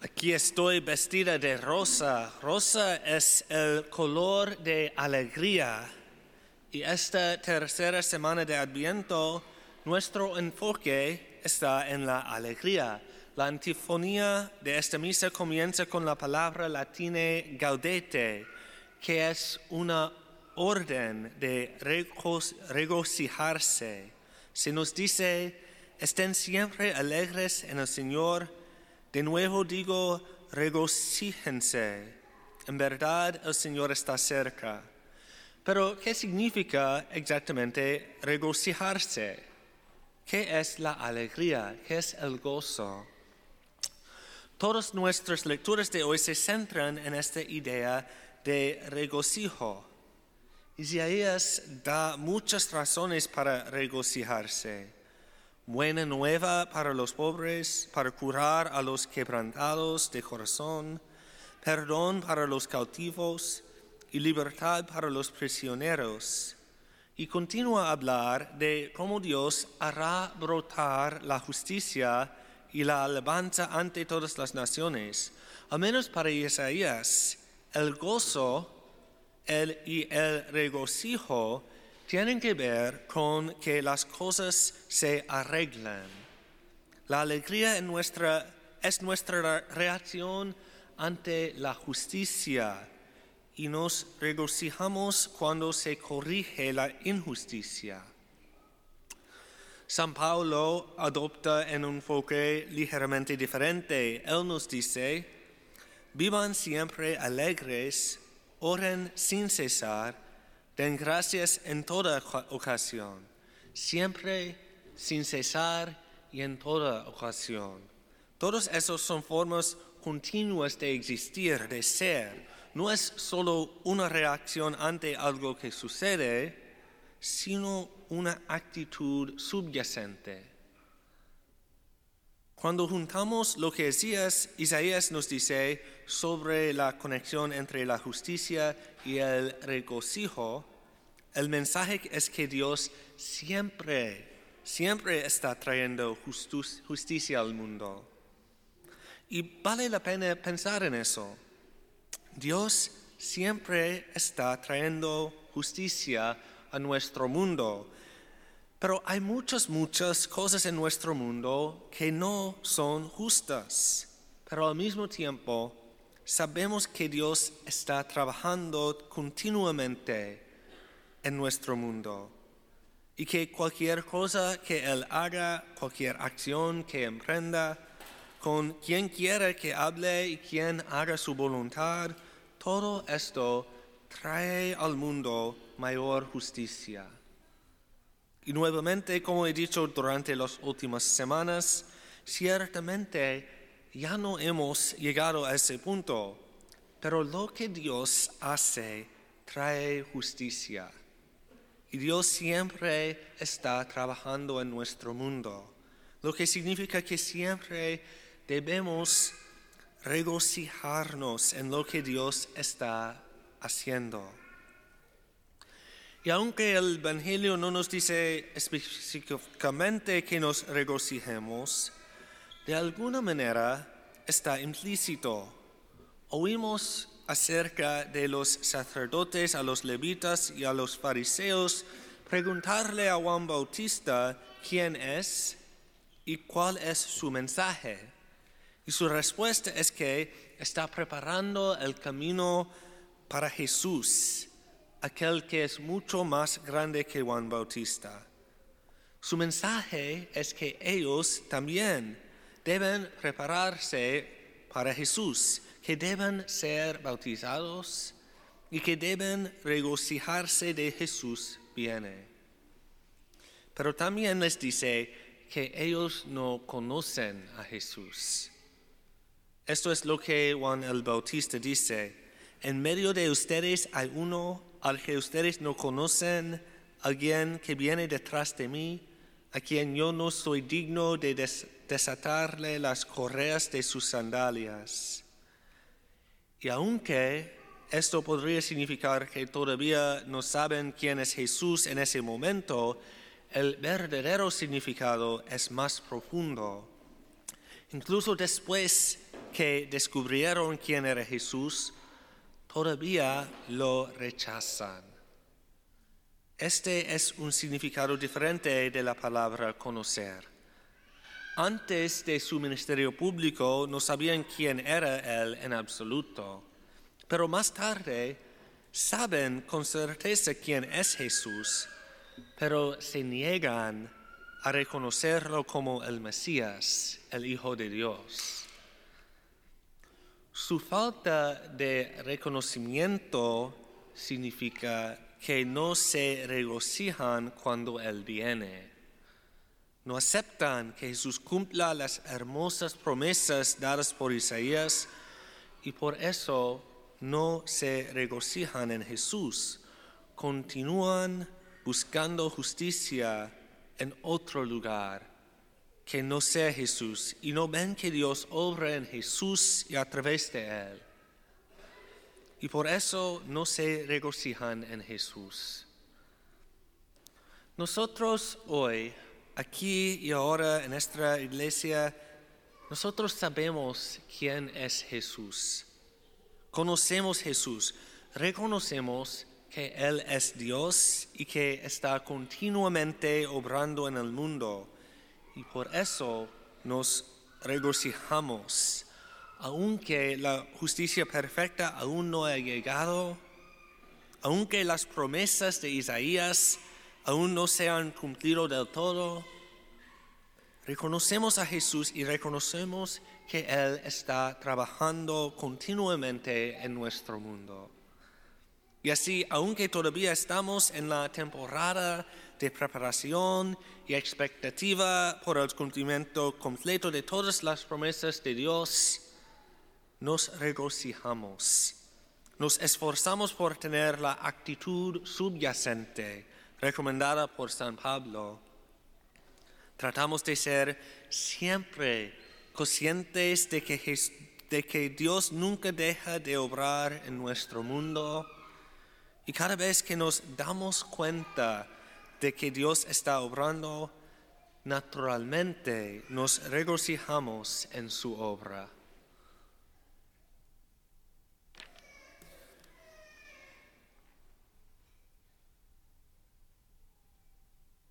Aquí estoy vestida de rosa. Rosa es el color de alegría. Y esta tercera semana de Adviento, nuestro enfoque está en la alegría. La antifonía de esta misa comienza con la palabra latina gaudete, que es una orden de regocijarse. Se nos dice, estén siempre alegres en el Señor de nuevo digo, regocíjense. En verdad el Señor está cerca. Pero, ¿qué significa exactamente regocijarse? ¿Qué es la alegría? ¿Qué es el gozo? Todas nuestras lecturas de hoy se centran en esta idea de regocijo. Isaías da muchas razones para regocijarse buena nueva para los pobres, para curar a los quebrantados de corazón, perdón para los cautivos y libertad para los prisioneros. Y continúa a hablar de cómo Dios hará brotar la justicia y la alabanza ante todas las naciones. Al menos para Isaías, el gozo el, y el regocijo tienen que ver con que las cosas se arreglan. La alegría en nuestra, es nuestra reacción ante la justicia y nos regocijamos cuando se corrige la injusticia. San Pablo adopta un enfoque ligeramente diferente. Él nos dice, vivan siempre alegres, oren sin cesar, Den gracias en toda ocasión, siempre, sin cesar y en toda ocasión. Todos esos son formas continuas de existir, de ser. No es solo una reacción ante algo que sucede, sino una actitud subyacente. Cuando juntamos lo que Isaías, Isaías nos dice sobre la conexión entre la justicia y el regocijo, el mensaje es que Dios siempre, siempre está trayendo justicia al mundo. Y vale la pena pensar en eso. Dios siempre está trayendo justicia a nuestro mundo. Pero hay muchas, muchas cosas en nuestro mundo que no son justas. Pero al mismo tiempo sabemos que Dios está trabajando continuamente en nuestro mundo y que cualquier cosa que Él haga, cualquier acción que emprenda, con quien quiera que hable y quien haga su voluntad, todo esto trae al mundo mayor justicia. Y nuevamente, como he dicho durante las últimas semanas, ciertamente ya no hemos llegado a ese punto, pero lo que Dios hace trae justicia. Y Dios siempre está trabajando en nuestro mundo, lo que significa que siempre debemos regocijarnos en lo que Dios está haciendo. Y aunque el Evangelio no nos dice específicamente que nos regocijemos, de alguna manera está implícito. Oímos acerca de los sacerdotes, a los levitas y a los fariseos, preguntarle a Juan Bautista quién es y cuál es su mensaje. Y su respuesta es que está preparando el camino para Jesús, aquel que es mucho más grande que Juan Bautista. Su mensaje es que ellos también deben prepararse para Jesús que deben ser bautizados y que deben regocijarse de Jesús viene. Pero también les dice que ellos no conocen a Jesús. Esto es lo que Juan el Bautista dice. En medio de ustedes hay uno al que ustedes no conocen, alguien que viene detrás de mí, a quien yo no soy digno de desatarle las correas de sus sandalias. Y aunque esto podría significar que todavía no saben quién es Jesús en ese momento, el verdadero significado es más profundo. Incluso después que descubrieron quién era Jesús todavía lo rechazan. Este es un significado diferente de la palabra conocer. Antes de su ministerio público no sabían quién era él en absoluto, pero más tarde saben con certeza quién es Jesús, pero se niegan a reconocerlo como el Mesías, el Hijo de Dios. Su falta de reconocimiento significa que no se regocijan cuando Él viene. No aceptan que Jesús cumpla las hermosas promesas dadas por Isaías y por eso no se regocijan en Jesús. Continúan buscando justicia en otro lugar que no sea Jesús y no ven que Dios obra en Jesús y a través de Él. Y por eso no se regocijan en Jesús. Nosotros hoy, aquí y ahora en nuestra iglesia, nosotros sabemos quién es Jesús. Conocemos Jesús, reconocemos que Él es Dios y que está continuamente obrando en el mundo. Y por eso nos regocijamos. Aunque la justicia perfecta aún no ha llegado, aunque las promesas de Isaías aún no se han cumplido del todo, reconocemos a Jesús y reconocemos que Él está trabajando continuamente en nuestro mundo. Y así, aunque todavía estamos en la temporada de preparación y expectativa por el cumplimiento completo de todas las promesas de Dios, nos regocijamos. Nos esforzamos por tener la actitud subyacente recomendada por San Pablo. Tratamos de ser siempre conscientes de que, Dios nunca deja de obrar en nuestro mundo y cada vez que nos damos cuenta de que Dios está obrando, naturalmente nos regocijamos en su obra.